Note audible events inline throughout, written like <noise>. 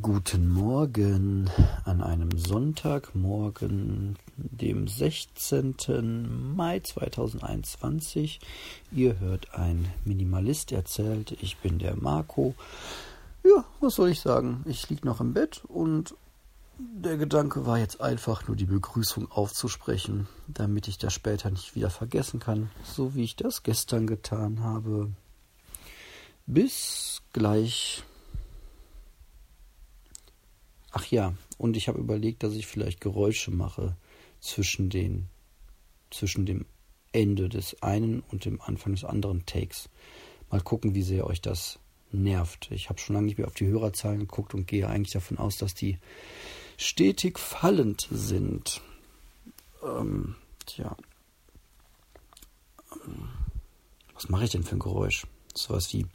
Guten Morgen an einem Sonntagmorgen, dem 16. Mai 2021. Ihr hört ein Minimalist erzählt. Ich bin der Marco. Ja, was soll ich sagen? Ich lieg noch im Bett und der Gedanke war jetzt einfach nur die Begrüßung aufzusprechen, damit ich das später nicht wieder vergessen kann, so wie ich das gestern getan habe. Bis gleich. Ach ja, und ich habe überlegt, dass ich vielleicht Geräusche mache zwischen den zwischen dem Ende des einen und dem Anfang des anderen Takes. Mal gucken, wie sehr euch das nervt. Ich habe schon lange nicht mehr auf die Hörerzahlen geguckt und gehe eigentlich davon aus, dass die stetig fallend sind. Ähm, tja. Ähm, was mache ich denn für ein Geräusch? Sowas wie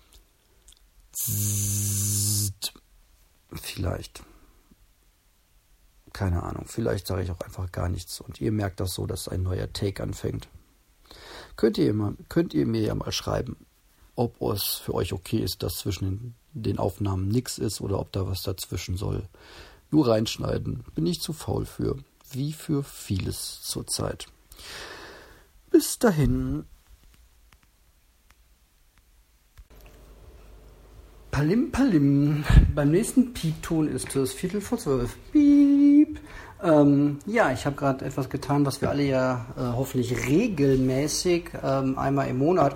Vielleicht keine Ahnung, vielleicht sage ich auch einfach gar nichts und ihr merkt das so, dass ein neuer Take anfängt. Könnt ihr, immer, könnt ihr mir ja mal schreiben, ob es für euch okay ist, dass zwischen den Aufnahmen nichts ist oder ob da was dazwischen soll. Nur reinschneiden, bin ich zu faul für, wie für vieles zurzeit. Bis dahin. Palim Palim. Beim nächsten Piepton ist es Viertel vor zwölf. Piep. Ähm, ja, ich habe gerade etwas getan, was wir alle ja äh, hoffentlich regelmäßig ähm, einmal im Monat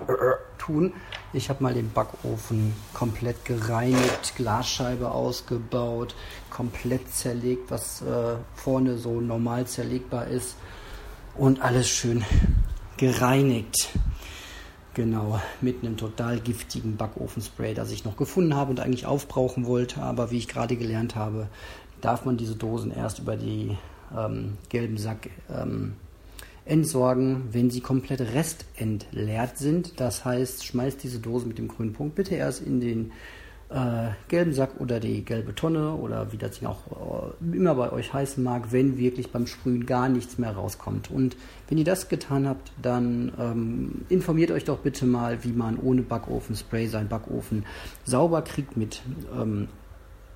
tun. Ich habe mal den Backofen komplett gereinigt, Glasscheibe ausgebaut, komplett zerlegt, was äh, vorne so normal zerlegbar ist und alles schön gereinigt. Genau, mit einem total giftigen Backofenspray, das ich noch gefunden habe und eigentlich aufbrauchen wollte. Aber wie ich gerade gelernt habe, darf man diese Dosen erst über die ähm, gelben Sack ähm, entsorgen, wenn sie komplett restentleert sind. Das heißt, schmeißt diese Dosen mit dem grünen Punkt bitte erst in den äh, gelben Sack oder die gelbe Tonne oder wie das Ding auch äh, immer bei euch heißen mag, wenn wirklich beim Sprühen gar nichts mehr rauskommt. Und wenn ihr das getan habt, dann ähm, informiert euch doch bitte mal, wie man ohne Backofenspray seinen Backofen sauber kriegt mit ähm,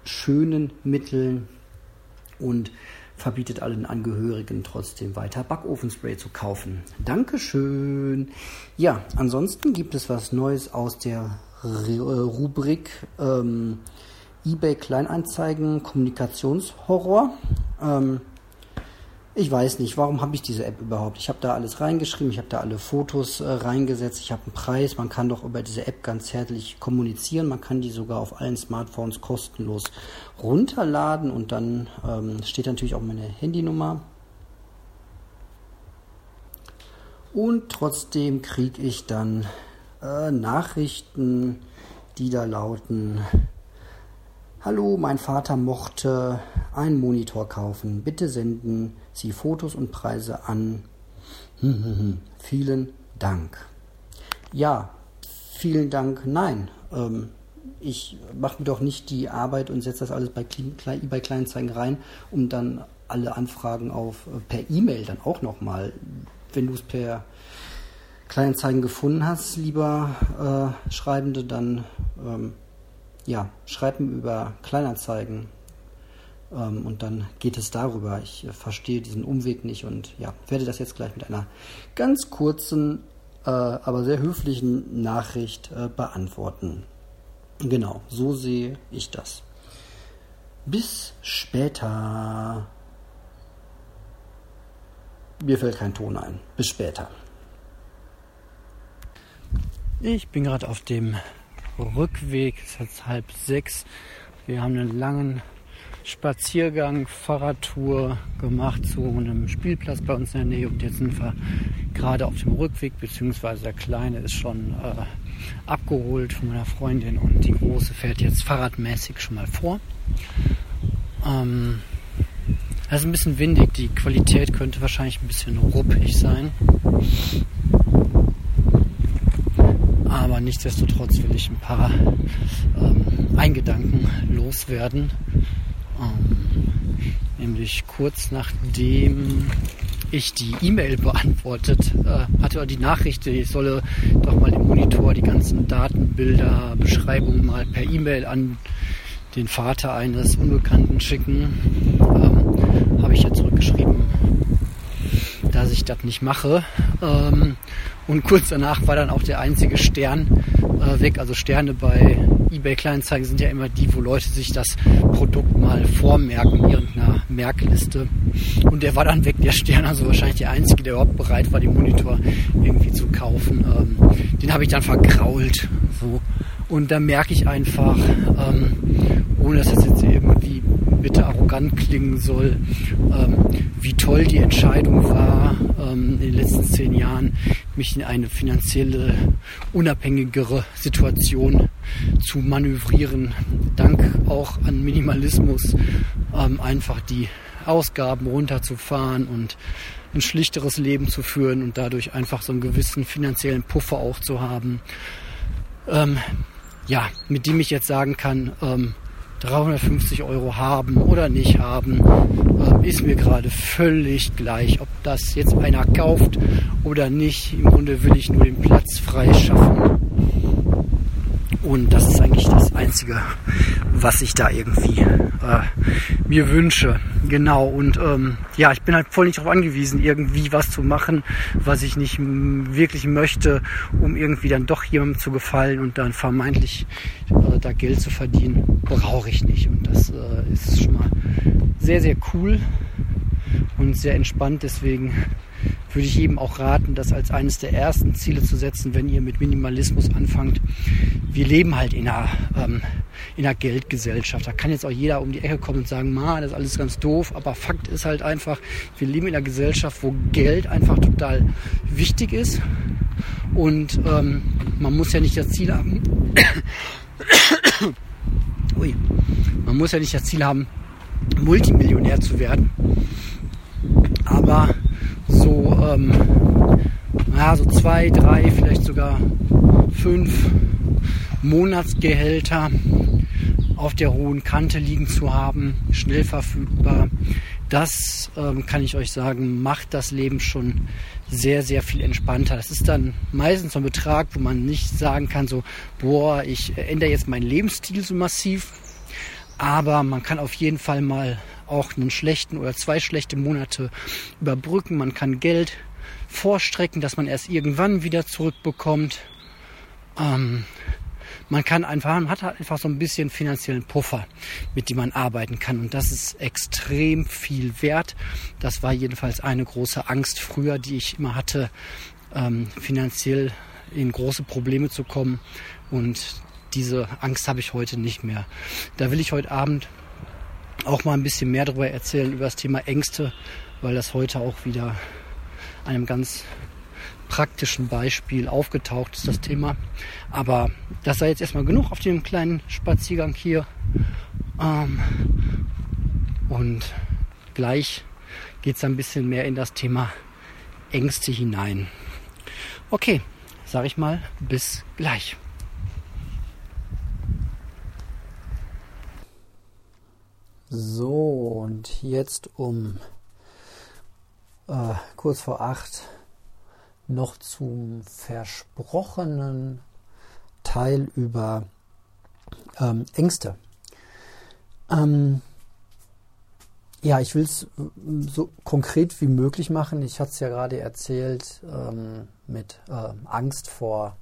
schönen Mitteln und verbietet allen Angehörigen trotzdem weiter Backofenspray zu kaufen. Dankeschön. Ja, ansonsten gibt es was Neues aus der äh, Rubrik ähm, eBay Kleinanzeigen Kommunikationshorror. Ähm, ich weiß nicht, warum habe ich diese App überhaupt? Ich habe da alles reingeschrieben, ich habe da alle Fotos äh, reingesetzt, ich habe einen Preis, man kann doch über diese App ganz zärtlich kommunizieren, man kann die sogar auf allen Smartphones kostenlos runterladen und dann ähm, steht natürlich auch meine Handynummer. Und trotzdem kriege ich dann äh, Nachrichten, die da lauten, Hallo, mein Vater mochte einen Monitor kaufen. Bitte senden Sie Fotos und Preise an. <laughs> Vielen Dank. Ja, vielen Dank. Nein, ähm, ich mache mir doch nicht die Arbeit und setze das alles bei eBay Kleinanzeigen rein, um dann alle Anfragen auf äh, per E-Mail dann auch nochmal, wenn du es per Kleinanzeigen gefunden hast, lieber äh, Schreibende, dann ähm, ja, schreib mir über Kleinanzeigen und dann geht es darüber. Ich äh, verstehe diesen Umweg nicht und ja, werde das jetzt gleich mit einer ganz kurzen, äh, aber sehr höflichen Nachricht äh, beantworten. Genau, so sehe ich das. Bis später. Mir fällt kein Ton ein. Bis später. Ich bin gerade auf dem Rückweg. Es ist jetzt halb sechs. Wir haben einen langen Spaziergang, Fahrradtour gemacht zu einem Spielplatz bei uns in der Nähe und jetzt sind wir gerade auf dem Rückweg, beziehungsweise der Kleine ist schon äh, abgeholt von meiner Freundin und die Große fährt jetzt fahrradmäßig schon mal vor. Ähm, es ist ein bisschen windig, die Qualität könnte wahrscheinlich ein bisschen ruppig sein. Aber nichtsdestotrotz will ich ein paar ähm, Eingedanken loswerden. Ähm, nämlich kurz nachdem ich die E-Mail beantwortet äh, hatte, die Nachricht, ich solle doch mal den Monitor, die ganzen Daten, Bilder, Beschreibungen mal per E-Mail an den Vater eines Unbekannten schicken, ähm, habe ich ja zurückgeschrieben, dass ich das nicht mache. Ähm, und kurz danach war dann auch der einzige Stern äh, weg. Also Sterne bei eBay Kleinanzeigen sind ja immer die, wo Leute sich das Produkt mal vormerken in irgendeiner Merkliste. Und der war dann weg, der Stern. Also wahrscheinlich der einzige, der überhaupt bereit war, den Monitor irgendwie zu kaufen. Ähm, den habe ich dann vergrault. So. Und da merke ich einfach, ähm, ohne dass das jetzt irgendwie bitte arrogant klingen soll, ähm, wie toll die Entscheidung war, in den letzten zehn Jahren mich in eine finanzielle, unabhängigere Situation zu manövrieren. Dank auch an Minimalismus ähm, einfach die Ausgaben runterzufahren und ein schlichteres Leben zu führen und dadurch einfach so einen gewissen finanziellen Puffer auch zu haben. Ähm, ja, mit dem ich jetzt sagen kann, ähm, 350 Euro haben oder nicht haben, äh, ist mir gerade völlig gleich, ob das jetzt einer kauft oder nicht. Im Grunde will ich nur den Platz freischaffen. Und das ist eigentlich das Einzige, was ich da irgendwie äh, mir wünsche. Genau. Und ähm, ja, ich bin halt voll nicht darauf angewiesen, irgendwie was zu machen, was ich nicht wirklich möchte, um irgendwie dann doch jemandem zu gefallen und dann vermeintlich äh, da Geld zu verdienen. Brauche ich nicht. Und das äh, ist schon mal sehr, sehr cool und sehr entspannt. Deswegen würde ich eben auch raten, das als eines der ersten Ziele zu setzen, wenn ihr mit Minimalismus anfangt. Wir leben halt in einer, ähm, in einer Geldgesellschaft. Da kann jetzt auch jeder um die Ecke kommen und sagen, ma, das ist alles ganz doof. Aber Fakt ist halt einfach, wir leben in einer Gesellschaft, wo Geld einfach total wichtig ist. Und ähm, man muss ja nicht das Ziel haben. <coughs> Ui. Man muss ja nicht das Ziel haben, Multimillionär zu werden. Aber so, ähm, ja, so zwei, drei, vielleicht sogar fünf Monatsgehälter auf der hohen Kante liegen zu haben, schnell verfügbar. Das ähm, kann ich euch sagen, macht das Leben schon sehr, sehr viel entspannter. Das ist dann meistens so ein Betrag, wo man nicht sagen kann, so, boah, ich ändere jetzt meinen Lebensstil so massiv. Aber man kann auf jeden Fall mal auch einen schlechten oder zwei schlechte Monate überbrücken. Man kann Geld vorstrecken, dass man erst irgendwann wieder zurückbekommt. Ähm, man kann einfach, man hat halt einfach so ein bisschen finanziellen Puffer, mit dem man arbeiten kann. Und das ist extrem viel wert. Das war jedenfalls eine große Angst früher, die ich immer hatte, ähm, finanziell in große Probleme zu kommen. Und diese Angst habe ich heute nicht mehr. Da will ich heute Abend auch mal ein bisschen mehr darüber erzählen, über das Thema Ängste, weil das heute auch wieder einem ganz praktischen Beispiel aufgetaucht ist, das Thema. Aber das sei jetzt erstmal genug auf dem kleinen Spaziergang hier. Ähm, und gleich geht es ein bisschen mehr in das Thema Ängste hinein. Okay, sage ich mal, bis gleich. So, und jetzt um äh, kurz vor acht noch zum versprochenen Teil über ähm, Ängste. Ähm, ja, ich will es so konkret wie möglich machen. Ich hatte es ja gerade erzählt ähm, mit äh, Angst vor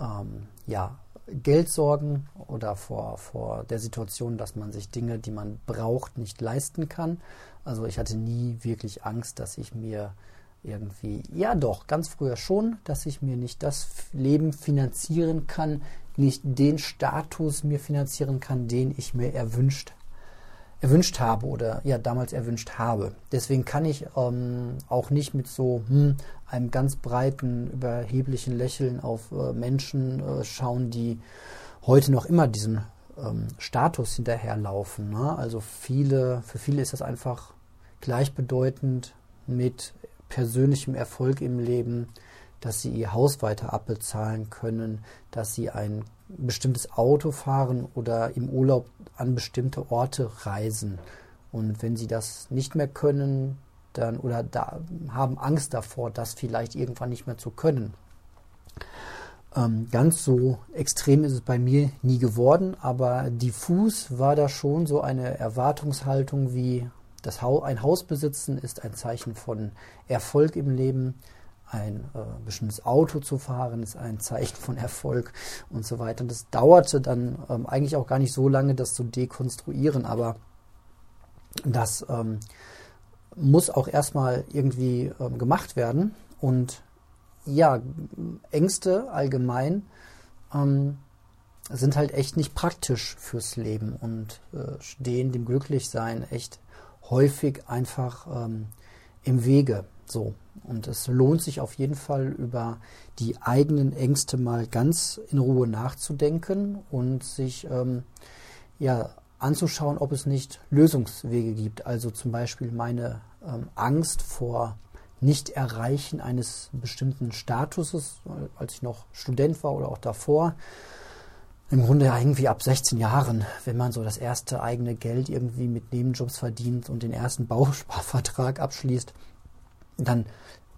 ähm, ja, Geldsorgen oder vor, vor der Situation, dass man sich Dinge, die man braucht, nicht leisten kann. Also ich hatte nie wirklich Angst, dass ich mir irgendwie, ja doch, ganz früher schon, dass ich mir nicht das Leben finanzieren kann, nicht den Status mir finanzieren kann, den ich mir erwünscht erwünscht habe oder ja damals erwünscht habe. Deswegen kann ich ähm, auch nicht mit so hm, einem ganz breiten, überheblichen Lächeln auf äh, Menschen äh, schauen, die heute noch immer diesen ähm, Status hinterherlaufen. Ne? Also viele, für viele ist das einfach gleichbedeutend mit persönlichem Erfolg im Leben, dass sie ihr Haus weiter abbezahlen können, dass sie ein bestimmtes Auto fahren oder im Urlaub an bestimmte Orte reisen. Und wenn sie das nicht mehr können, dann oder da haben Angst davor, das vielleicht irgendwann nicht mehr zu können, Ähm, ganz so extrem ist es bei mir nie geworden, aber diffus war da schon so eine Erwartungshaltung wie das ha ein Haus besitzen ist ein Zeichen von Erfolg im Leben, ein äh, bestimmtes Auto zu fahren ist ein Zeichen von Erfolg und so weiter. Und das dauerte dann ähm, eigentlich auch gar nicht so lange, das zu dekonstruieren, aber das ähm, muss auch erstmal irgendwie ähm, gemacht werden. Und ja, Ängste allgemein ähm, sind halt echt nicht praktisch fürs Leben und äh, stehen dem Glücklichsein echt häufig einfach ähm, im Wege. So. Und es lohnt sich auf jeden Fall über die eigenen Ängste mal ganz in Ruhe nachzudenken und sich ähm, ja anzuschauen, ob es nicht Lösungswege gibt. Also zum Beispiel meine ähm, Angst vor Nicht-Erreichen eines bestimmten Statuses, als ich noch Student war oder auch davor. Im Grunde ja irgendwie ab 16 Jahren, wenn man so das erste eigene Geld irgendwie mit Nebenjobs verdient und den ersten Bausparvertrag abschließt, dann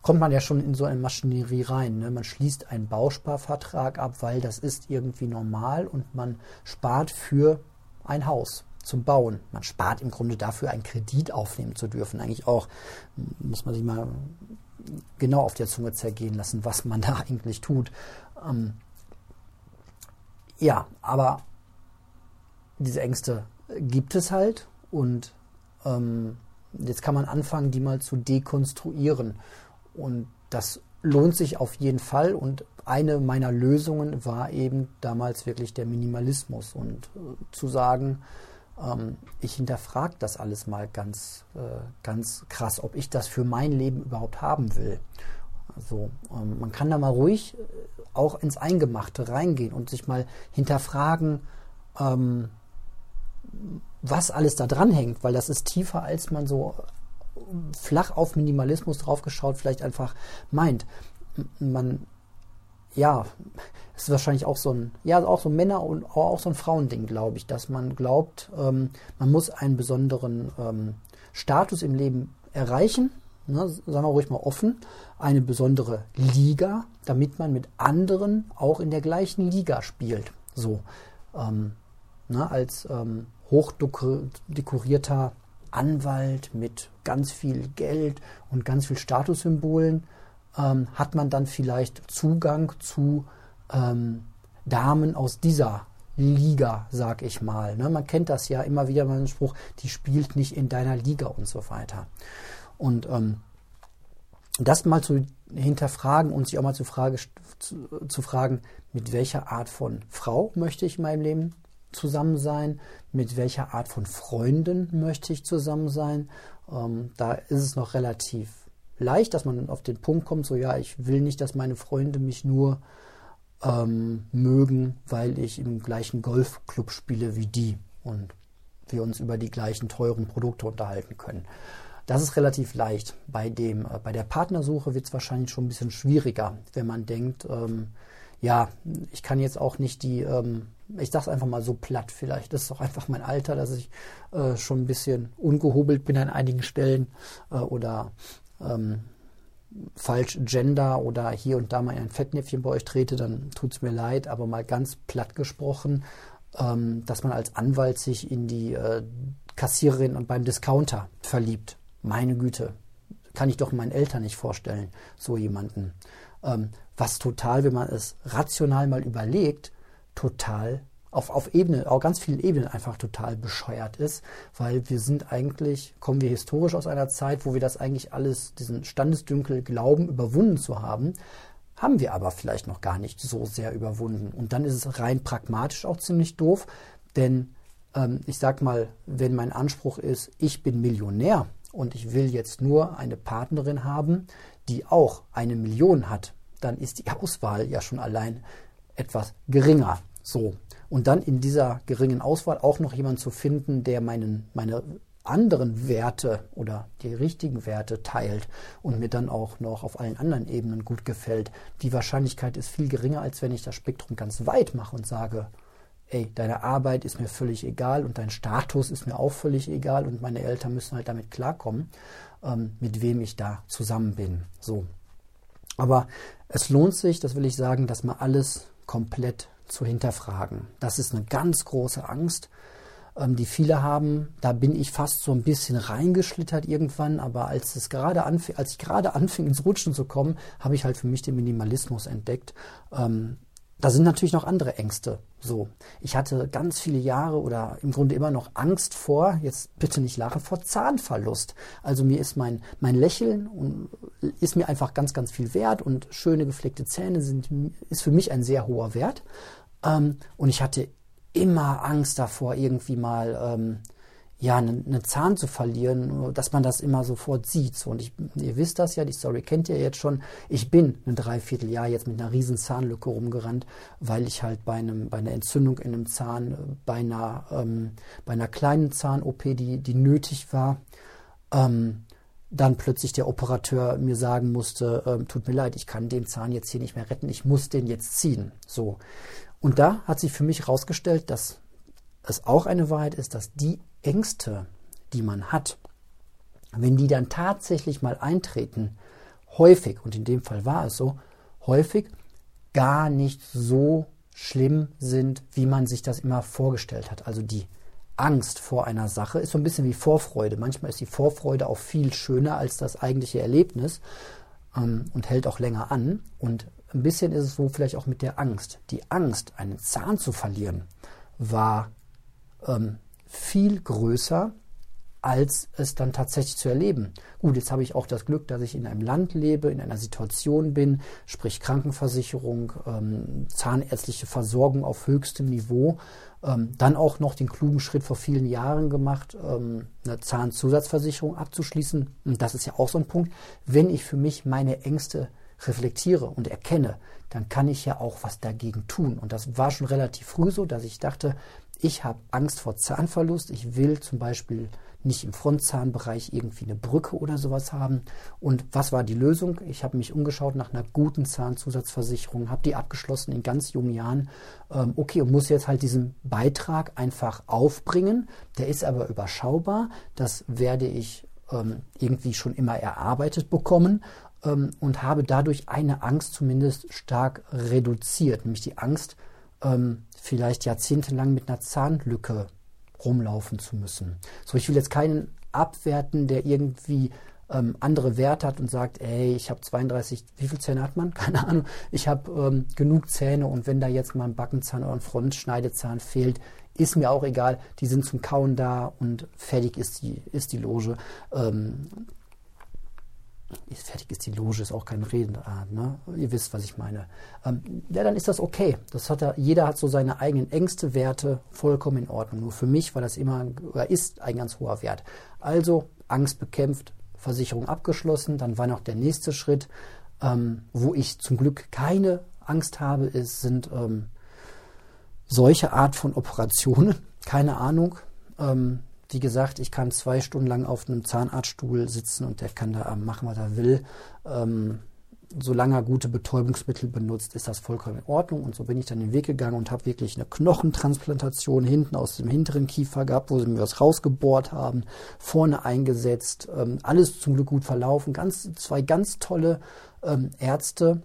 kommt man ja schon in so eine Maschinerie rein. Ne? Man schließt einen Bausparvertrag ab, weil das ist irgendwie normal und man spart für ein Haus zum Bauen. Man spart im Grunde dafür, einen Kredit aufnehmen zu dürfen. Eigentlich auch, muss man sich mal genau auf der Zunge zergehen lassen, was man <laughs> da eigentlich tut. Ähm, ja, aber diese Ängste gibt es halt und ähm, jetzt kann man anfangen, die mal zu dekonstruieren. Und das lohnt sich auf jeden Fall. Und eine meiner Lösungen war eben damals wirklich der Minimalismus und äh, zu sagen, ähm, ich hinterfrage das alles mal ganz, äh, ganz krass, ob ich das für mein Leben überhaupt haben will. Also ähm, man kann da mal ruhig äh, auch ins Eingemachte reingehen und sich mal hinterfragen, ähm, was alles da dran hängt, weil das ist tiefer, als man so flach auf Minimalismus draufgeschaut vielleicht einfach meint. Man, ja, ist wahrscheinlich auch so ein, ja, auch so ein Männer- und auch so ein Frauending, glaube ich, dass man glaubt, ähm, man muss einen besonderen ähm, Status im Leben erreichen, ne, sagen wir ruhig mal offen, eine besondere Liga, damit man mit anderen auch in der gleichen Liga spielt. So, ähm, ne, als ähm, hochdekorierter Anwalt mit ganz viel Geld und ganz viel Statussymbolen ähm, hat man dann vielleicht Zugang zu ähm, Damen aus dieser Liga, sag ich mal. Ne? Man kennt das ja immer wieder mal den Spruch, die spielt nicht in deiner Liga und so weiter. Und ähm, das mal zu hinterfragen und sich auch mal zu, Frage, zu, zu fragen, mit welcher Art von Frau möchte ich in meinem Leben zusammen sein, mit welcher Art von Freunden möchte ich zusammen sein. Ähm, da ist es noch relativ leicht, dass man auf den Punkt kommt, so ja, ich will nicht, dass meine Freunde mich nur ähm, mögen, weil ich im gleichen Golfclub spiele wie die und wir uns über die gleichen teuren Produkte unterhalten können. Das ist relativ leicht. Bei, dem, äh, bei der Partnersuche wird es wahrscheinlich schon ein bisschen schwieriger, wenn man denkt, ähm, ja, ich kann jetzt auch nicht die ähm, ich sage es einfach mal so platt vielleicht. Das ist auch einfach mein Alter, dass ich äh, schon ein bisschen ungehobelt bin an einigen Stellen äh, oder ähm, falsch gender oder hier und da mal in ein Fettnäpfchen bei euch trete, dann tut es mir leid, aber mal ganz platt gesprochen, ähm, dass man als Anwalt sich in die äh, Kassiererin und beim Discounter verliebt. Meine Güte, kann ich doch meinen Eltern nicht vorstellen, so jemanden. Ähm, was total, wenn man es rational mal überlegt, total auf, auf Ebene, auf ganz vielen Ebenen einfach total bescheuert ist, weil wir sind eigentlich, kommen wir historisch aus einer Zeit, wo wir das eigentlich alles, diesen Standesdünkel glauben, überwunden zu haben, haben wir aber vielleicht noch gar nicht so sehr überwunden. Und dann ist es rein pragmatisch auch ziemlich doof, denn ähm, ich sag mal, wenn mein Anspruch ist, ich bin Millionär und ich will jetzt nur eine Partnerin haben, die auch eine Million hat, dann ist die Auswahl ja schon allein etwas geringer. So. Und dann in dieser geringen Auswahl auch noch jemanden zu finden, der meinen, meine anderen Werte oder die richtigen Werte teilt und mir dann auch noch auf allen anderen Ebenen gut gefällt. Die Wahrscheinlichkeit ist viel geringer, als wenn ich das Spektrum ganz weit mache und sage, ey, deine Arbeit ist mir völlig egal und dein Status ist mir auch völlig egal und meine Eltern müssen halt damit klarkommen, ähm, mit wem ich da zusammen bin. So. Aber es lohnt sich, das will ich sagen, das mal alles komplett zu hinterfragen. Das ist eine ganz große Angst, ähm, die viele haben. Da bin ich fast so ein bisschen reingeschlittert irgendwann, aber als es gerade anfing, als ich gerade <laughs> anfing ins Rutschen zu kommen, habe ich halt für mich den Minimalismus entdeckt. Ähm, da sind natürlich noch andere Ängste. So, ich hatte ganz viele Jahre oder im Grunde immer noch Angst vor, jetzt bitte nicht lachen, vor Zahnverlust. Also mir ist mein, mein Lächeln ist mir einfach ganz, ganz viel wert und schöne gepflegte Zähne sind, ist für mich ein sehr hoher Wert. Ähm, und ich hatte immer Angst davor, irgendwie mal ähm, ja, einen, einen Zahn zu verlieren, dass man das immer sofort sieht. So, und ich, ihr wisst das ja, die Story kennt ihr jetzt schon. Ich bin ein Dreivierteljahr jetzt mit einer riesen Zahnlücke rumgerannt, weil ich halt bei, einem, bei einer Entzündung in einem Zahn, bei einer, ähm, bei einer kleinen Zahn-OP, die, die nötig war, ähm, dann plötzlich der Operateur mir sagen musste, ähm, tut mir leid, ich kann den Zahn jetzt hier nicht mehr retten, ich muss den jetzt ziehen. So. Und da hat sich für mich herausgestellt, dass es auch eine Wahrheit ist, dass die Ängste, die man hat, wenn die dann tatsächlich mal eintreten, häufig, und in dem Fall war es so, häufig gar nicht so schlimm sind, wie man sich das immer vorgestellt hat. Also die Angst vor einer Sache ist so ein bisschen wie Vorfreude. Manchmal ist die Vorfreude auch viel schöner als das eigentliche Erlebnis ähm, und hält auch länger an. Und ein bisschen ist es so vielleicht auch mit der Angst. Die Angst, einen Zahn zu verlieren, war ähm, viel größer, als es dann tatsächlich zu erleben. Gut, jetzt habe ich auch das Glück, dass ich in einem Land lebe, in einer Situation bin, sprich Krankenversicherung, ähm, zahnärztliche Versorgung auf höchstem Niveau, ähm, dann auch noch den klugen Schritt vor vielen Jahren gemacht, ähm, eine Zahnzusatzversicherung abzuschließen. Und das ist ja auch so ein Punkt. Wenn ich für mich meine Ängste reflektiere und erkenne, dann kann ich ja auch was dagegen tun. Und das war schon relativ früh so, dass ich dachte, ich habe Angst vor Zahnverlust. Ich will zum Beispiel nicht im Frontzahnbereich irgendwie eine Brücke oder sowas haben. Und was war die Lösung? Ich habe mich umgeschaut nach einer guten Zahnzusatzversicherung, habe die abgeschlossen in ganz jungen Jahren. Ähm, okay, und muss jetzt halt diesen Beitrag einfach aufbringen. Der ist aber überschaubar. Das werde ich ähm, irgendwie schon immer erarbeitet bekommen ähm, und habe dadurch eine Angst zumindest stark reduziert, nämlich die Angst, ähm, vielleicht jahrzehntelang mit einer Zahnlücke rumlaufen zu müssen. So, ich will jetzt keinen abwerten, der irgendwie ähm, andere Werte hat und sagt, ey, ich habe 32, wie viele Zähne hat man? <laughs> Keine Ahnung. Ich habe ähm, genug Zähne und wenn da jetzt mal ein Backenzahn oder ein Frontschneidezahn fehlt, ist mir auch egal. Die sind zum Kauen da und fertig ist die, ist die Loge. Ähm, fertig ist die Loge, ist auch kein Redensart, ne? Ihr wisst, was ich meine. Ähm, ja, dann ist das okay. Das hat er, jeder hat so seine eigenen Ängste, Werte, vollkommen in Ordnung. Nur für mich war das immer oder ist ein ganz hoher Wert. Also Angst bekämpft, Versicherung abgeschlossen. Dann war noch der nächste Schritt, ähm, wo ich zum Glück keine Angst habe, ist, sind ähm, solche Art von Operationen. Keine Ahnung. Wie gesagt, ich kann zwei Stunden lang auf einem Zahnarztstuhl sitzen und der kann da machen, was er will. Ähm, solange er gute Betäubungsmittel benutzt, ist das vollkommen in Ordnung. Und so bin ich dann den Weg gegangen und habe wirklich eine Knochentransplantation hinten aus dem hinteren Kiefer gehabt, wo sie mir was rausgebohrt haben, vorne eingesetzt. Ähm, alles zum Glück gut verlaufen. Ganz, zwei ganz tolle ähm, Ärzte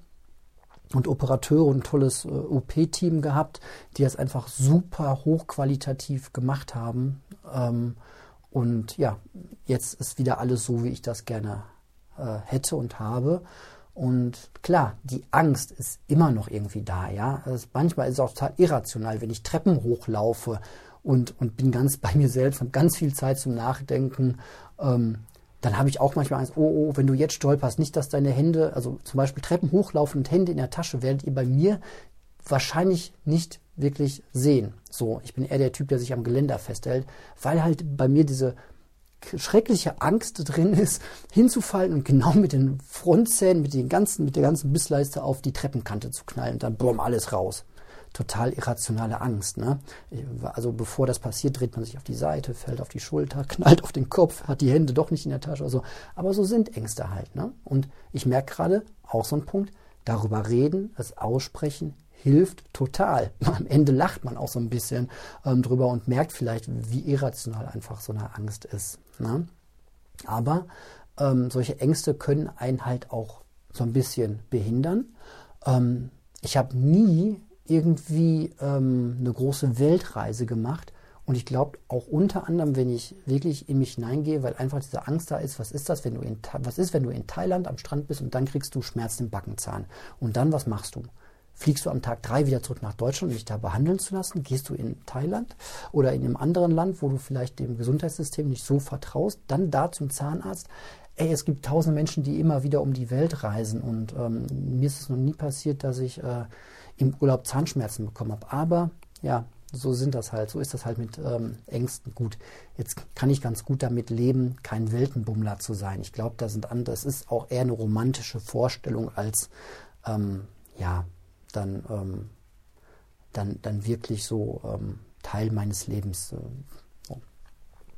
und Operateure und tolles äh, OP-Team gehabt, die das einfach super hochqualitativ gemacht haben. Ähm, und ja, jetzt ist wieder alles so, wie ich das gerne äh, hätte und habe. Und klar, die Angst ist immer noch irgendwie da, ja. Also manchmal ist es auch total irrational, wenn ich Treppen hochlaufe und, und bin ganz bei mir selbst, habe ganz viel Zeit zum Nachdenken. Ähm, dann habe ich auch manchmal Angst, oh, oh, wenn du jetzt stolperst, nicht, dass deine Hände, also zum Beispiel Treppen hochlaufen und Hände in der Tasche, werdet ihr bei mir wahrscheinlich nicht wirklich sehen. So, ich bin eher der Typ, der sich am Geländer festhält, weil halt bei mir diese schreckliche Angst drin ist, <laughs> hinzufallen und genau mit den Frontzähnen, mit den ganzen, mit der ganzen Bissleiste auf die Treppenkante zu knallen und dann bumm, alles raus total irrationale Angst. Ne? Also bevor das passiert, dreht man sich auf die Seite, fällt auf die Schulter, <laughs> knallt auf den Kopf, hat die Hände doch nicht in der Tasche. Also, aber so sind Ängste halt. Ne? Und ich merke gerade, auch so ein Punkt, darüber reden, es aussprechen, hilft total. <laughs> Am Ende lacht man auch so ein bisschen ähm, drüber und merkt vielleicht, wie irrational einfach so eine Angst ist. Ne? Aber ähm, solche Ängste können einen halt auch so ein bisschen behindern. Ähm, ich habe nie irgendwie ähm, eine große Weltreise gemacht. Und ich glaube auch unter anderem, wenn ich wirklich in mich hineingehe, weil einfach diese Angst da ist, was ist das, wenn du in, was ist, wenn du in Thailand am Strand bist und dann kriegst du Schmerzen im Backenzahn. Und dann, was machst du? Fliegst du am Tag drei wieder zurück nach Deutschland, um dich da behandeln zu lassen? Gehst du in Thailand oder in einem anderen Land, wo du vielleicht dem Gesundheitssystem nicht so vertraust, dann da zum Zahnarzt? Ey, es gibt tausende Menschen, die immer wieder um die Welt reisen und ähm, mir ist es noch nie passiert, dass ich äh, im Urlaub Zahnschmerzen bekommen habe. Aber ja, so sind das halt, so ist das halt mit ähm, Ängsten. Gut, jetzt kann ich ganz gut damit leben, kein Weltenbummler zu sein. Ich glaube, da sind andere, das ist auch eher eine romantische Vorstellung als ähm, ja, dann, ähm, dann, dann wirklich so ähm, Teil meines Lebens. Äh, so.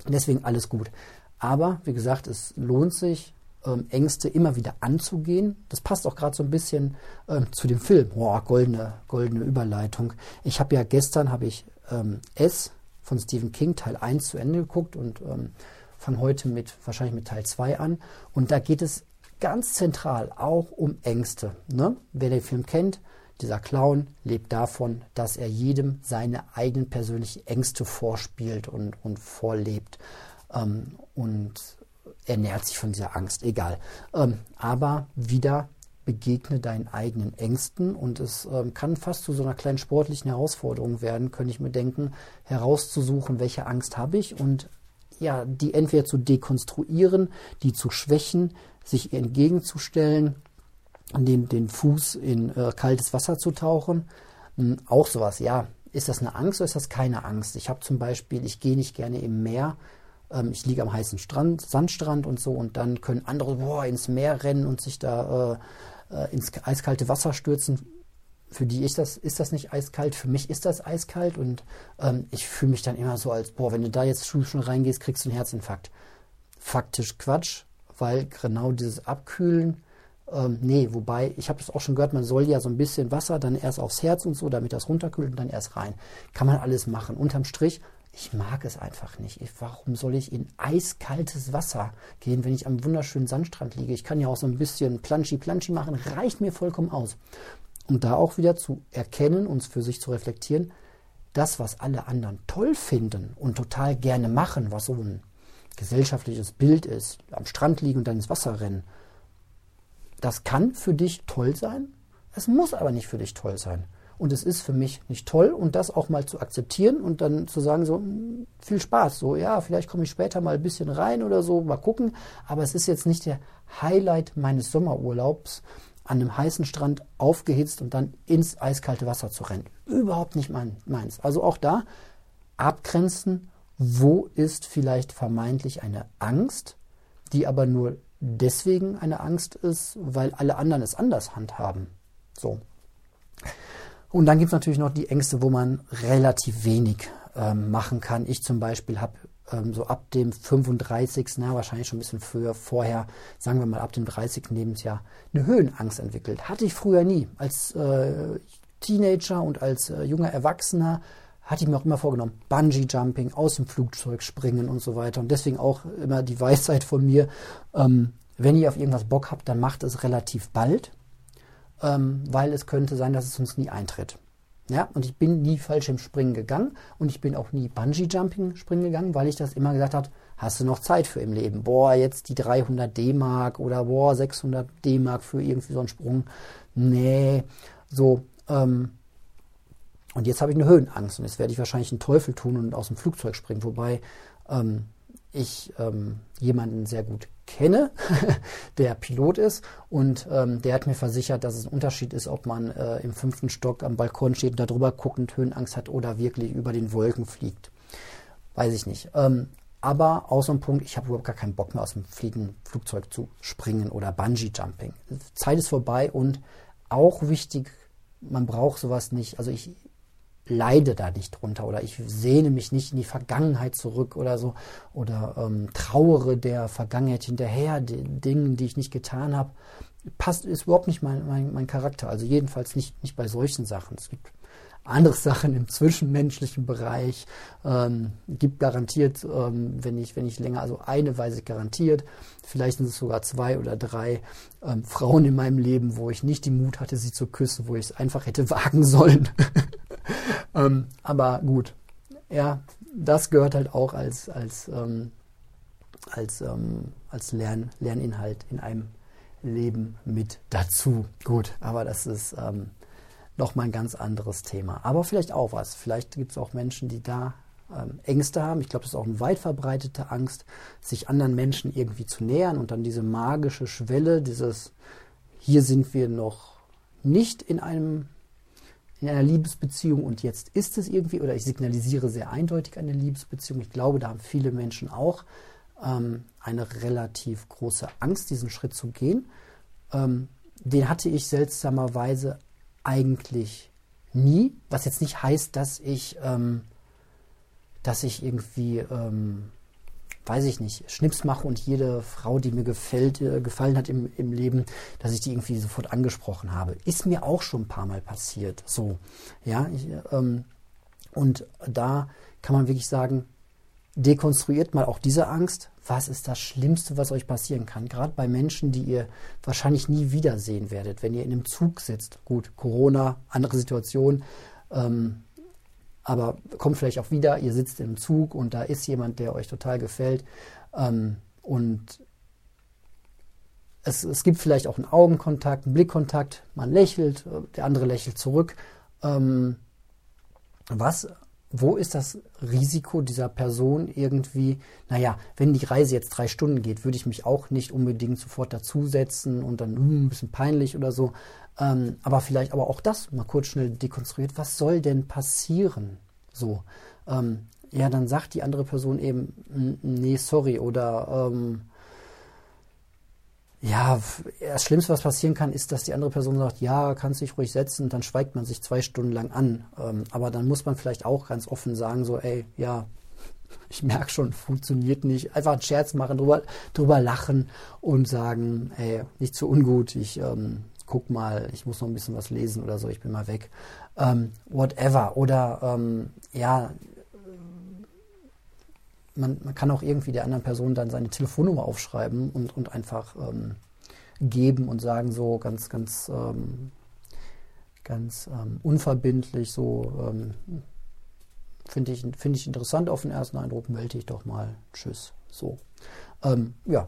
Deswegen alles gut. Aber wie gesagt, es lohnt sich, ähm, Ängste immer wieder anzugehen. Das passt auch gerade so ein bisschen ähm, zu dem Film. Boah, goldene, goldene Überleitung. Ich habe ja gestern habe ich ähm, S von Stephen King Teil 1 zu Ende geguckt und ähm, fange heute mit wahrscheinlich mit Teil 2 an. Und da geht es ganz zentral auch um Ängste. Ne? Wer den Film kennt, dieser Clown lebt davon, dass er jedem seine eigenen persönlichen Ängste vorspielt und, und vorlebt. Ähm, und ernährt sich von dieser Angst, egal. Ähm, aber wieder begegne deinen eigenen Ängsten und es ähm, kann fast zu so einer kleinen sportlichen Herausforderung werden, könnte ich mir denken, herauszusuchen, welche Angst habe ich und ja, die entweder zu dekonstruieren, die zu schwächen, sich entgegenzustellen den, den Fuß in äh, kaltes Wasser zu tauchen. Ähm, auch sowas, ja. Ist das eine Angst oder ist das keine Angst? Ich habe zum Beispiel, ich gehe nicht gerne im Meer. Ähm, ich liege am heißen Strand, Sandstrand und so und dann können andere boah, ins Meer rennen und sich da äh, äh, ins eiskalte Wasser stürzen. Für die ist das, ist das nicht eiskalt, für mich ist das eiskalt und ähm, ich fühle mich dann immer so als, boah, wenn du da jetzt schon reingehst, kriegst du einen Herzinfarkt. Faktisch Quatsch, weil genau dieses Abkühlen ähm, nee, wobei, ich habe es auch schon gehört, man soll ja so ein bisschen Wasser dann erst aufs Herz und so, damit das runterkühlt und dann erst rein. Kann man alles machen. Unterm Strich, ich mag es einfach nicht. Ich, warum soll ich in eiskaltes Wasser gehen, wenn ich am wunderschönen Sandstrand liege? Ich kann ja auch so ein bisschen Planschi-Planschi machen, reicht mir vollkommen aus. Und da auch wieder zu erkennen, uns für sich zu reflektieren, das, was alle anderen toll finden und total gerne machen, was so ein gesellschaftliches Bild ist, am Strand liegen und dann ins Wasser rennen, das kann für dich toll sein, es muss aber nicht für dich toll sein. Und es ist für mich nicht toll und das auch mal zu akzeptieren und dann zu sagen, so hm, viel Spaß, so ja, vielleicht komme ich später mal ein bisschen rein oder so, mal gucken, aber es ist jetzt nicht der Highlight meines Sommerurlaubs, an einem heißen Strand aufgehitzt und dann ins eiskalte Wasser zu rennen. Überhaupt nicht mein, meins. Also auch da abgrenzen, wo ist vielleicht vermeintlich eine Angst, die aber nur deswegen eine Angst ist, weil alle anderen es anders handhaben. So. Und dann gibt es natürlich noch die Ängste, wo man relativ wenig ähm, machen kann. Ich zum Beispiel habe ähm, so ab dem 35., na, wahrscheinlich schon ein bisschen früher, vorher, sagen wir mal ab dem 30. Lebensjahr, eine Höhenangst entwickelt. Hatte ich früher nie. Als äh, Teenager und als äh, junger Erwachsener hatte ich mir auch immer vorgenommen, Bungee Jumping, aus dem Flugzeug springen und so weiter. Und deswegen auch immer die Weisheit von mir, ähm, wenn ihr auf irgendwas Bock habt, dann macht es relativ bald, ähm, weil es könnte sein, dass es uns nie eintritt. Ja, und ich bin nie falsch im Springen gegangen und ich bin auch nie Bungee Jumping springen gegangen, weil ich das immer gesagt habe, hast du noch Zeit für im Leben? Boah, jetzt die 300 D-Mark oder boah, 600 D-Mark für irgendwie so einen Sprung. Nee, so, ähm, und jetzt habe ich eine Höhenangst und jetzt werde ich wahrscheinlich einen Teufel tun und aus dem Flugzeug springen, wobei ähm, ich ähm, jemanden sehr gut kenne, <laughs> der Pilot ist und ähm, der hat mir versichert, dass es ein Unterschied ist, ob man äh, im fünften Stock am Balkon steht und darüber guckend Höhenangst hat oder wirklich über den Wolken fliegt. Weiß ich nicht. Ähm, aber aus einem Punkt, ich habe überhaupt gar keinen Bock mehr aus dem Fliegen, Flugzeug zu springen oder Bungee Jumping. Zeit ist vorbei und auch wichtig, man braucht sowas nicht. Also ich leide da nicht drunter oder ich sehne mich nicht in die Vergangenheit zurück oder so oder ähm, trauere der Vergangenheit hinterher, den Dingen, die ich nicht getan habe. Passt, ist überhaupt nicht mein, mein, mein Charakter. Also jedenfalls nicht, nicht bei solchen Sachen. Es gibt andere <laughs> Sachen im zwischenmenschlichen Bereich. Ähm, gibt garantiert, ähm, wenn ich wenn ich länger, also eine ich garantiert. Vielleicht sind es sogar zwei oder drei ähm, Frauen in meinem Leben, wo ich nicht die Mut hatte, sie zu küssen, wo ich es einfach hätte wagen sollen. <laughs> ähm, aber gut, ja, das gehört halt auch als als ähm, als ähm, als Lern, Lerninhalt in einem Leben mit dazu. Gut, aber das ist ähm, nochmal ein ganz anderes Thema. Aber vielleicht auch was. Vielleicht gibt es auch Menschen, die da ähm, Ängste haben. Ich glaube, das ist auch eine weit verbreitete Angst, sich anderen Menschen irgendwie zu nähern und dann diese magische Schwelle, dieses hier sind wir noch nicht in einem in einer Liebesbeziehung und jetzt ist es irgendwie oder ich signalisiere sehr eindeutig eine Liebesbeziehung. Ich glaube, da haben viele Menschen auch ähm, eine relativ große Angst, diesen Schritt zu gehen. Ähm, den hatte ich seltsamerweise eigentlich nie, was jetzt nicht heißt, dass ich, ähm, dass ich irgendwie, ähm, weiß ich nicht, Schnips mache und jede Frau, die mir gefällt, äh, gefallen hat im, im Leben, dass ich die irgendwie sofort angesprochen habe. Ist mir auch schon ein paar Mal passiert. So, ja, ich, ähm, und da kann man wirklich sagen, dekonstruiert mal auch diese Angst. Was ist das Schlimmste, was euch passieren kann? Gerade bei Menschen, die ihr wahrscheinlich nie wiedersehen werdet, wenn ihr in einem Zug sitzt. Gut, Corona, andere Situation. Ähm, aber kommt vielleicht auch wieder, ihr sitzt im Zug und da ist jemand, der euch total gefällt. Ähm, und es, es, gibt vielleicht auch einen Augenkontakt, einen Blickkontakt, man lächelt, der andere lächelt zurück. Ähm, was wo ist das Risiko dieser Person irgendwie, naja, wenn die Reise jetzt drei Stunden geht, würde ich mich auch nicht unbedingt sofort dazusetzen und dann hm, ein bisschen peinlich oder so. Ähm, aber vielleicht aber auch das mal kurz schnell dekonstruiert. Was soll denn passieren? So. Ähm, ja, dann sagt die andere Person eben, nee, sorry, oder ähm, ja, das Schlimmste, was passieren kann, ist, dass die andere Person sagt, ja, kannst dich ruhig setzen, dann schweigt man sich zwei Stunden lang an. Ähm, aber dann muss man vielleicht auch ganz offen sagen, so, ey, ja, <laughs> ich merke schon, funktioniert nicht. Einfach einen Scherz machen, drüber, drüber lachen und sagen, ey, nicht zu ungut, ich ähm, guck mal, ich muss noch ein bisschen was lesen oder so, ich bin mal weg. Ähm, whatever. Oder ähm, ja, man, man kann auch irgendwie der anderen Person dann seine Telefonnummer aufschreiben und, und einfach ähm, geben und sagen so ganz, ganz, ähm, ganz ähm, unverbindlich so, ähm, finde ich, find ich interessant auf den ersten Eindruck, melde ich doch mal. Tschüss. So. Ähm, ja.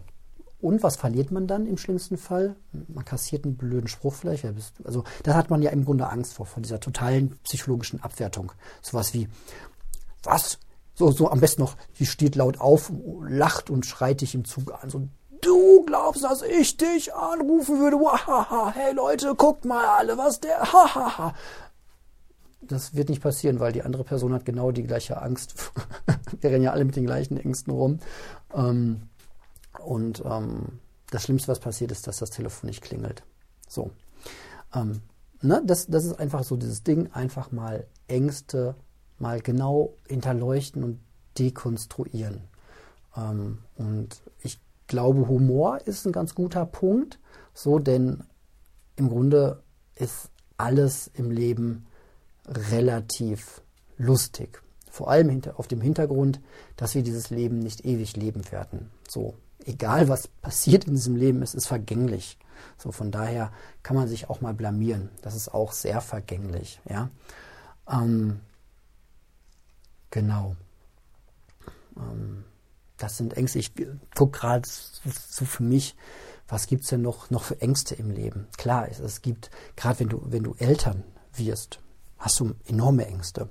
Und was verliert man dann im schlimmsten Fall? Man kassiert einen blöden Spruch vielleicht. Also das hat man ja im Grunde Angst vor, von dieser totalen psychologischen Abwertung. Sowas wie, was? So, so am besten noch, sie steht laut auf, lacht und schreit dich im Zug an. So, du glaubst, dass ich dich anrufen würde? Wahaha, hey Leute, guckt mal alle, was der, hahaha. Das wird nicht passieren, weil die andere Person hat genau die gleiche Angst. <laughs> Wir rennen ja alle mit den gleichen Ängsten rum. Ähm, und ähm, das Schlimmste, was passiert, ist, dass das Telefon nicht klingelt. So. Ähm, ne? das ist einfach so dieses Ding, einfach mal Ängste mal genau hinterleuchten und dekonstruieren. Ähm, und ich glaube, Humor ist ein ganz guter Punkt, so denn im Grunde ist alles im Leben relativ lustig. Vor allem hinter, auf dem Hintergrund, dass wir dieses Leben nicht ewig leben werden. So, egal was passiert in diesem Leben, es ist vergänglich. So, von daher kann man sich auch mal blamieren. Das ist auch sehr vergänglich, ja. Ähm, Genau. Ähm, das sind Ängste. Ich gucke gerade so für mich, was gibt es denn noch, noch für Ängste im Leben? Klar, es, es gibt, gerade wenn du, wenn du Eltern wirst, hast du enorme Ängste.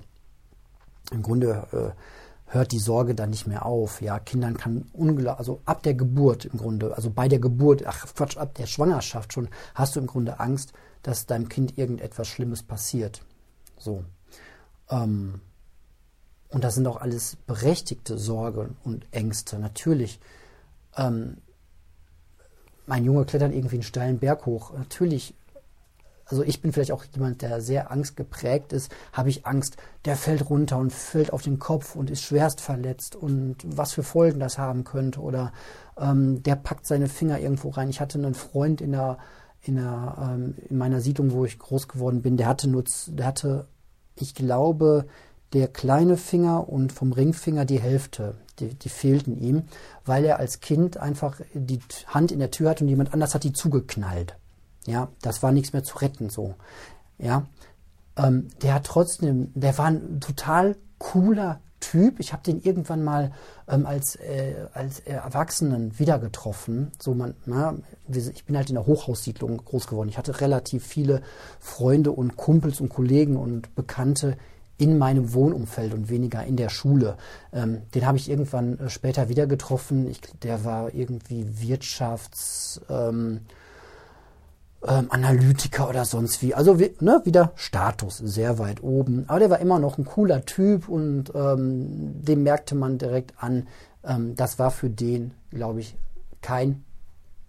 Im Grunde äh, hört die Sorge dann nicht mehr auf. Ja, Kindern kann unglaublich, also ab der Geburt im Grunde, also bei der Geburt, ach Quatsch, ab der Schwangerschaft schon, hast du im Grunde Angst, dass deinem Kind irgendetwas Schlimmes passiert. So. Ähm, und das sind auch alles berechtigte Sorgen und Ängste. Natürlich, ähm, mein Junge klettert irgendwie einen steilen Berg hoch. Natürlich, also ich bin vielleicht auch jemand, der sehr angstgeprägt ist, habe ich Angst, der fällt runter und fällt auf den Kopf und ist schwerst verletzt und was für Folgen das haben könnte. Oder ähm, der packt seine Finger irgendwo rein. Ich hatte einen Freund in der, in, der, ähm, in meiner Siedlung, wo ich groß geworden bin, der hatte nur, der hatte ich glaube, der kleine Finger und vom Ringfinger die Hälfte, die, die fehlten ihm, weil er als Kind einfach die Hand in der Tür hatte und jemand anders hat die zugeknallt. Ja, das war nichts mehr zu retten so. Ja, ähm, der hat trotzdem, der war ein total cooler Typ. Ich habe den irgendwann mal ähm, als, äh, als Erwachsenen wieder getroffen. So man, na, ich bin halt in der Hochhaussiedlung groß geworden. Ich hatte relativ viele Freunde und Kumpels und Kollegen und Bekannte in meinem Wohnumfeld und weniger in der Schule. Ähm, den habe ich irgendwann äh, später wieder getroffen. Ich, der war irgendwie Wirtschafts... Ähm, ähm, Analytiker oder sonst wie. Also ne, wieder Status, sehr weit oben. Aber der war immer noch ein cooler Typ und ähm, dem merkte man direkt an, ähm, das war für den, glaube ich, kein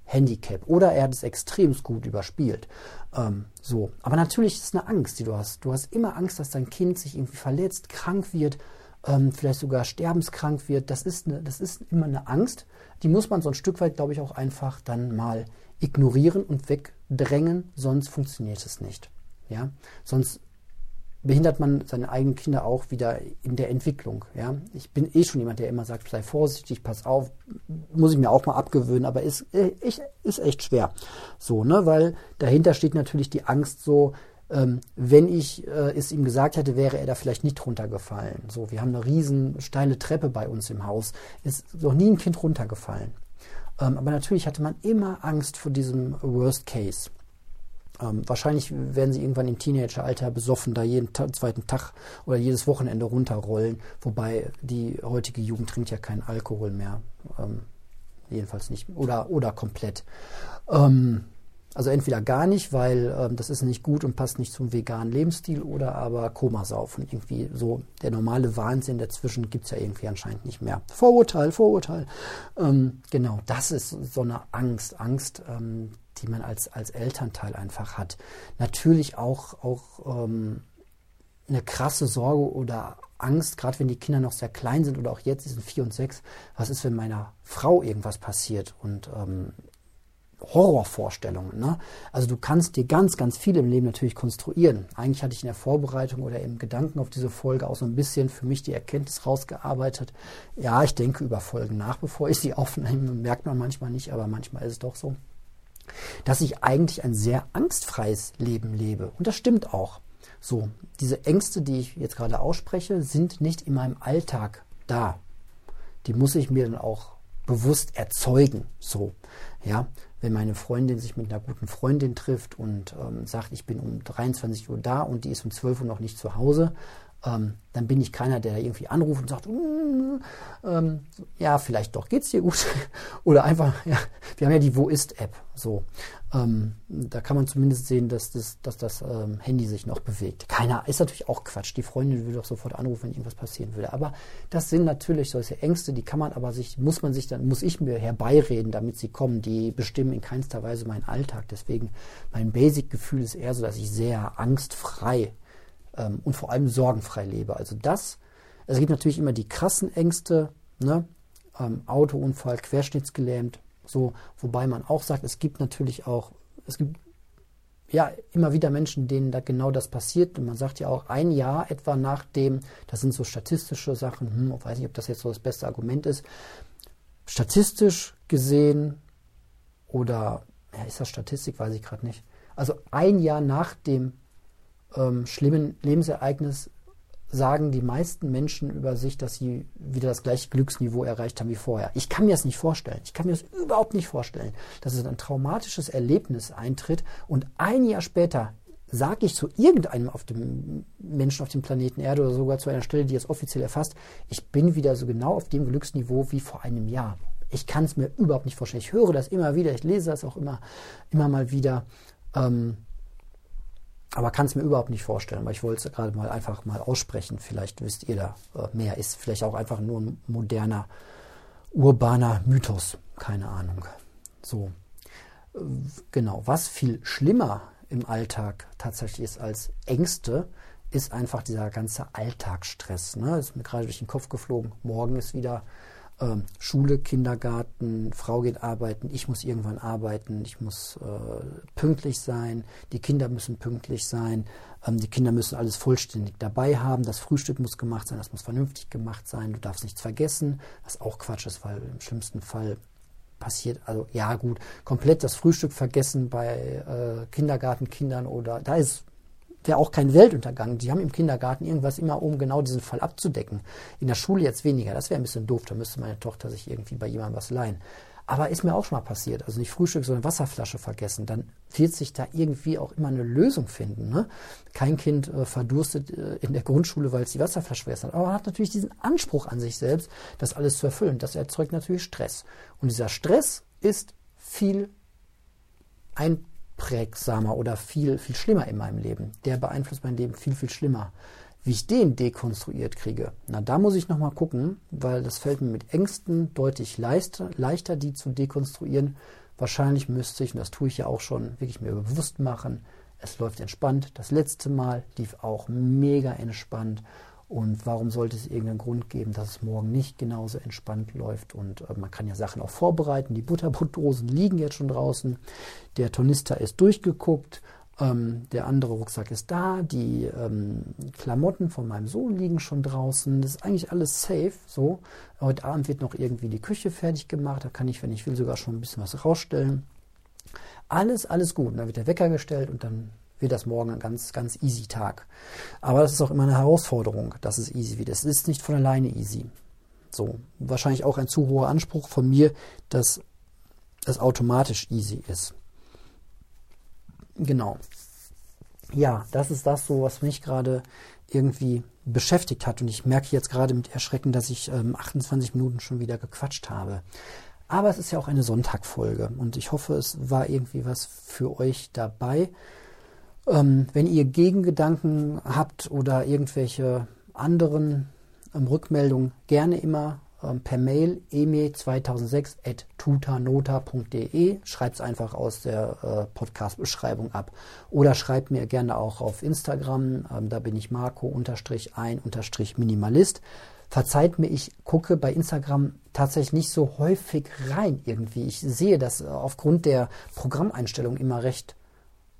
Handicap. Oder er hat es extrem gut überspielt. Ähm, so. Aber natürlich ist es eine Angst, die du hast. Du hast immer Angst, dass dein Kind sich irgendwie verletzt, krank wird, ähm, vielleicht sogar sterbenskrank wird. Das ist, eine, das ist immer eine Angst. Die muss man so ein Stück weit, glaube ich, auch einfach dann mal ignorieren und wegdrängen, sonst funktioniert es nicht. Ja? Sonst behindert man seine eigenen Kinder auch wieder in der Entwicklung. Ja? Ich bin eh schon jemand, der immer sagt, sei vorsichtig, pass auf, muss ich mir auch mal abgewöhnen, aber ist, ist, ist echt schwer. So, ne? Weil dahinter steht natürlich die Angst so, ähm, wenn ich äh, es ihm gesagt hätte, wäre er da vielleicht nicht runtergefallen. So, wir haben eine riesen steile Treppe bei uns im Haus. Ist noch nie ein Kind runtergefallen. Ähm, aber natürlich hatte man immer Angst vor diesem Worst Case. Ähm, wahrscheinlich werden sie irgendwann im Teenageralter besoffen, da jeden ta zweiten Tag oder jedes Wochenende runterrollen. Wobei die heutige Jugend trinkt ja keinen Alkohol mehr. Ähm, jedenfalls nicht. Oder, oder komplett. Ähm, also entweder gar nicht, weil ähm, das ist nicht gut und passt nicht zum veganen Lebensstil, oder aber Komasaufen. Irgendwie so der normale Wahnsinn dazwischen gibt es ja irgendwie anscheinend nicht mehr. Vorurteil, Vorurteil. Ähm, genau, das ist so eine Angst, Angst, ähm, die man als, als Elternteil einfach hat. Natürlich auch, auch ähm, eine krasse Sorge oder Angst, gerade wenn die Kinder noch sehr klein sind oder auch jetzt, die sind vier und sechs, was ist, wenn meiner Frau irgendwas passiert und ähm, Horrorvorstellungen. Ne? Also du kannst dir ganz, ganz viel im Leben natürlich konstruieren. Eigentlich hatte ich in der Vorbereitung oder im Gedanken auf diese Folge auch so ein bisschen für mich die Erkenntnis rausgearbeitet. Ja, ich denke über Folgen nach, bevor ich sie <laughs> aufnehme. Merkt man manchmal nicht, aber manchmal ist es doch so. Dass ich eigentlich ein sehr angstfreies Leben lebe. Und das stimmt auch. So, diese Ängste, die ich jetzt gerade ausspreche, sind nicht in meinem Alltag da. Die muss ich mir dann auch bewusst erzeugen. So, ja, wenn meine Freundin sich mit einer guten Freundin trifft und ähm, sagt, ich bin um 23 Uhr da und die ist um 12 Uhr noch nicht zu Hause, ähm, dann bin ich keiner, der irgendwie anruft und sagt, mm, ähm, ja, vielleicht doch, geht's dir gut? <laughs> Oder einfach, <laughs> ja, wir haben ja die Wo ist App, so. Ähm, da kann man zumindest sehen, dass das, dass das ähm, Handy sich noch bewegt. Keiner, ist natürlich auch Quatsch. Die Freundin würde doch sofort anrufen, wenn irgendwas passieren würde. Aber das sind natürlich solche Ängste, die kann man aber sich, muss man sich dann, muss ich mir herbeireden, damit sie kommen. Die bestimmen in keinster Weise meinen Alltag. Deswegen, mein Basic-Gefühl ist eher so, dass ich sehr angstfrei ähm, und vor allem sorgenfrei lebe. Also das, es gibt natürlich immer die krassen Ängste, ne? Ähm, Autounfall, querschnittsgelähmt, so, wobei man auch sagt, es gibt natürlich auch, es gibt ja immer wieder Menschen, denen da genau das passiert. Und man sagt ja auch ein Jahr etwa nach dem, das sind so statistische Sachen, hm, ich weiß nicht, ob das jetzt so das beste Argument ist. Statistisch gesehen oder ja, ist das Statistik, weiß ich gerade nicht. Also ein Jahr nach dem ähm, schlimmen Lebensereignis sagen die meisten Menschen über sich, dass sie wieder das gleiche Glücksniveau erreicht haben wie vorher. Ich kann mir das nicht vorstellen. Ich kann mir das überhaupt nicht vorstellen, dass es ein traumatisches Erlebnis eintritt und ein Jahr später sage ich zu irgendeinem auf dem Menschen auf dem Planeten Erde oder sogar zu einer Stelle, die es offiziell erfasst, ich bin wieder so genau auf dem Glücksniveau wie vor einem Jahr. Ich kann es mir überhaupt nicht vorstellen. Ich höre das immer wieder, ich lese das auch immer, immer mal wieder. Ähm, aber kann es mir überhaupt nicht vorstellen, weil ich wollte es gerade mal einfach mal aussprechen. Vielleicht wisst ihr da äh, mehr. Ist vielleicht auch einfach nur ein moderner, urbaner Mythos. Keine Ahnung. So. Äh, genau. Was viel schlimmer im Alltag tatsächlich ist als Ängste, ist einfach dieser ganze Alltagsstress. Ne? Ist mir gerade durch den Kopf geflogen. Morgen ist wieder ähm, Schule, Kindergarten, Frau geht arbeiten, ich muss irgendwann arbeiten, ich muss äh, pünktlich sein, die Kinder müssen pünktlich sein, ähm, die Kinder müssen alles vollständig dabei haben, das Frühstück muss gemacht sein, das muss vernünftig gemacht sein, du darfst nichts vergessen, was auch Quatsch ist, weil im schlimmsten Fall passiert, also ja gut, komplett das Frühstück vergessen bei äh, Kindergartenkindern oder da ist wäre auch kein Weltuntergang. Die haben im Kindergarten irgendwas immer, um genau diesen Fall abzudecken. In der Schule jetzt weniger. Das wäre ein bisschen doof. Da müsste meine Tochter sich irgendwie bei jemandem was leihen. Aber ist mir auch schon mal passiert. Also nicht Frühstück, sondern Wasserflasche vergessen. Dann wird sich da irgendwie auch immer eine Lösung finden. Ne? Kein Kind äh, verdurstet äh, in der Grundschule, weil es die Wasserflasche vergessen hat. Aber man hat natürlich diesen Anspruch an sich selbst, das alles zu erfüllen. Das erzeugt natürlich Stress. Und dieser Stress ist viel einprägsamer oder viel, viel schlimmer in meinem Leben. Der beeinflusst mein Leben viel, viel schlimmer. Wie ich den dekonstruiert kriege, na, da muss ich nochmal gucken, weil das fällt mir mit Ängsten deutlich leichter, leichter, die zu dekonstruieren. Wahrscheinlich müsste ich, und das tue ich ja auch schon, wirklich mir bewusst machen, es läuft entspannt. Das letzte Mal lief auch mega entspannt. Und warum sollte es irgendeinen Grund geben, dass es morgen nicht genauso entspannt läuft? Und äh, man kann ja Sachen auch vorbereiten. Die Butterbrotdosen liegen jetzt schon draußen. Der Tornister ist durchgeguckt. Ähm, der andere Rucksack ist da, die ähm, Klamotten von meinem Sohn liegen schon draußen. Das ist eigentlich alles safe. So, heute Abend wird noch irgendwie die Küche fertig gemacht. Da kann ich, wenn ich will, sogar schon ein bisschen was rausstellen. Alles, alles gut. Und dann wird der Wecker gestellt und dann wird das morgen ein ganz, ganz easy Tag. Aber das ist auch immer eine Herausforderung, dass es easy wird. Es ist nicht von alleine easy. So, wahrscheinlich auch ein zu hoher Anspruch von mir, dass es automatisch easy ist. Genau. Ja, das ist das so, was mich gerade irgendwie beschäftigt hat. Und ich merke jetzt gerade mit Erschrecken, dass ich ähm, 28 Minuten schon wieder gequatscht habe. Aber es ist ja auch eine Sonntagfolge und ich hoffe, es war irgendwie was für euch dabei. Ähm, wenn ihr Gegengedanken habt oder irgendwelche anderen ähm, Rückmeldungen, gerne immer ähm, per Mail eme2006 at tutanota.de. Schreibt es einfach aus der äh, Podcast-Beschreibung ab. Oder schreibt mir gerne auch auf Instagram. Ähm, da bin ich Marco-ein-minimalist. Verzeiht mir, ich gucke bei Instagram tatsächlich nicht so häufig rein irgendwie. Ich sehe das äh, aufgrund der Programmeinstellung immer recht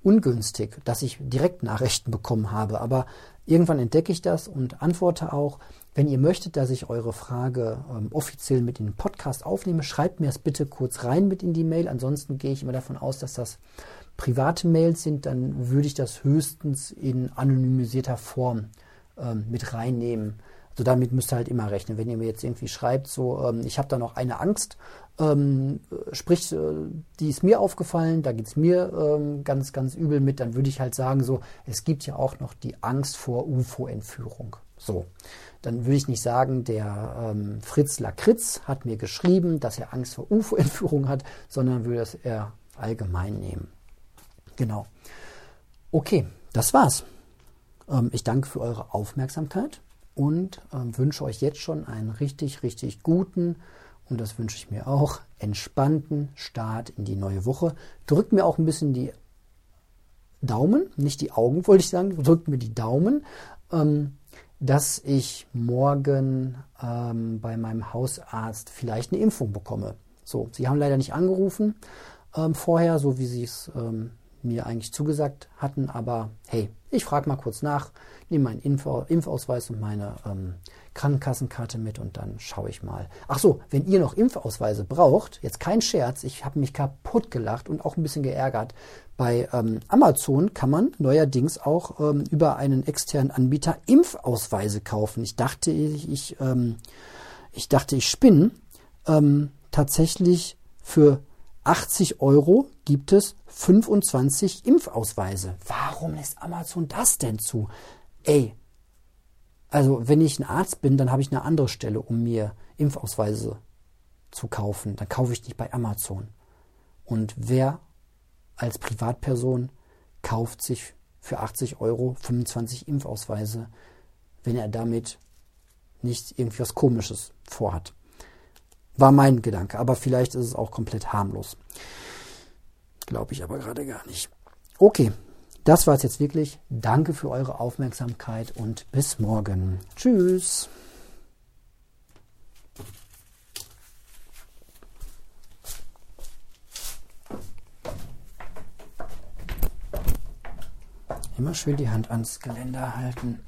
ungünstig, dass ich direkt Nachrichten bekommen habe. Aber irgendwann entdecke ich das und antworte auch. Wenn ihr möchtet, dass ich eure Frage ähm, offiziell mit in den Podcast aufnehme, schreibt mir das bitte kurz rein mit in die Mail. Ansonsten gehe ich immer davon aus, dass das private Mails sind. Dann würde ich das höchstens in anonymisierter Form ähm, mit reinnehmen. Also damit müsst ihr halt immer rechnen. Wenn ihr mir jetzt irgendwie schreibt, so, ähm, ich habe da noch eine Angst, ähm, sprich, äh, die ist mir aufgefallen, da geht es mir ähm, ganz, ganz übel mit, dann würde ich halt sagen, so, es gibt ja auch noch die Angst vor UFO-Entführung. So dann würde ich nicht sagen, der ähm, Fritz Lakritz hat mir geschrieben, dass er Angst vor UFO-Entführung hat, sondern würde es eher allgemein nehmen. Genau. Okay, das war's. Ähm, ich danke für eure Aufmerksamkeit und ähm, wünsche euch jetzt schon einen richtig, richtig guten und das wünsche ich mir auch, entspannten Start in die neue Woche. Drückt mir auch ein bisschen die Daumen, nicht die Augen, <laughs> wollte ich sagen, drückt mir die Daumen. Ähm, dass ich morgen ähm, bei meinem Hausarzt vielleicht eine Impfung bekomme. So, sie haben leider nicht angerufen ähm, vorher, so wie sie es ähm, mir eigentlich zugesagt hatten, aber hey, ich frage mal kurz nach, nehme meinen Impf Impfausweis und meine ähm, Krankenkassenkarte mit und dann schaue ich mal. Ach so, wenn ihr noch Impfausweise braucht, jetzt kein Scherz, ich habe mich kaputt gelacht und auch ein bisschen geärgert. Bei ähm, Amazon kann man neuerdings auch ähm, über einen externen Anbieter Impfausweise kaufen. Ich dachte, ich, ich, ähm, ich dachte, ich spinne. Ähm, tatsächlich für 80 Euro gibt es 25 Impfausweise. Warum lässt Amazon das denn zu? Ey, also wenn ich ein Arzt bin, dann habe ich eine andere Stelle, um mir Impfausweise zu kaufen. Dann kaufe ich nicht bei Amazon. Und wer als Privatperson kauft sich für 80 Euro 25 Impfausweise, wenn er damit nicht irgendwie was Komisches vorhat? War mein Gedanke, aber vielleicht ist es auch komplett harmlos. Glaube ich aber gerade gar nicht. Okay, das war es jetzt wirklich. Danke für eure Aufmerksamkeit und bis morgen. Tschüss. Immer schön die Hand ans Geländer halten.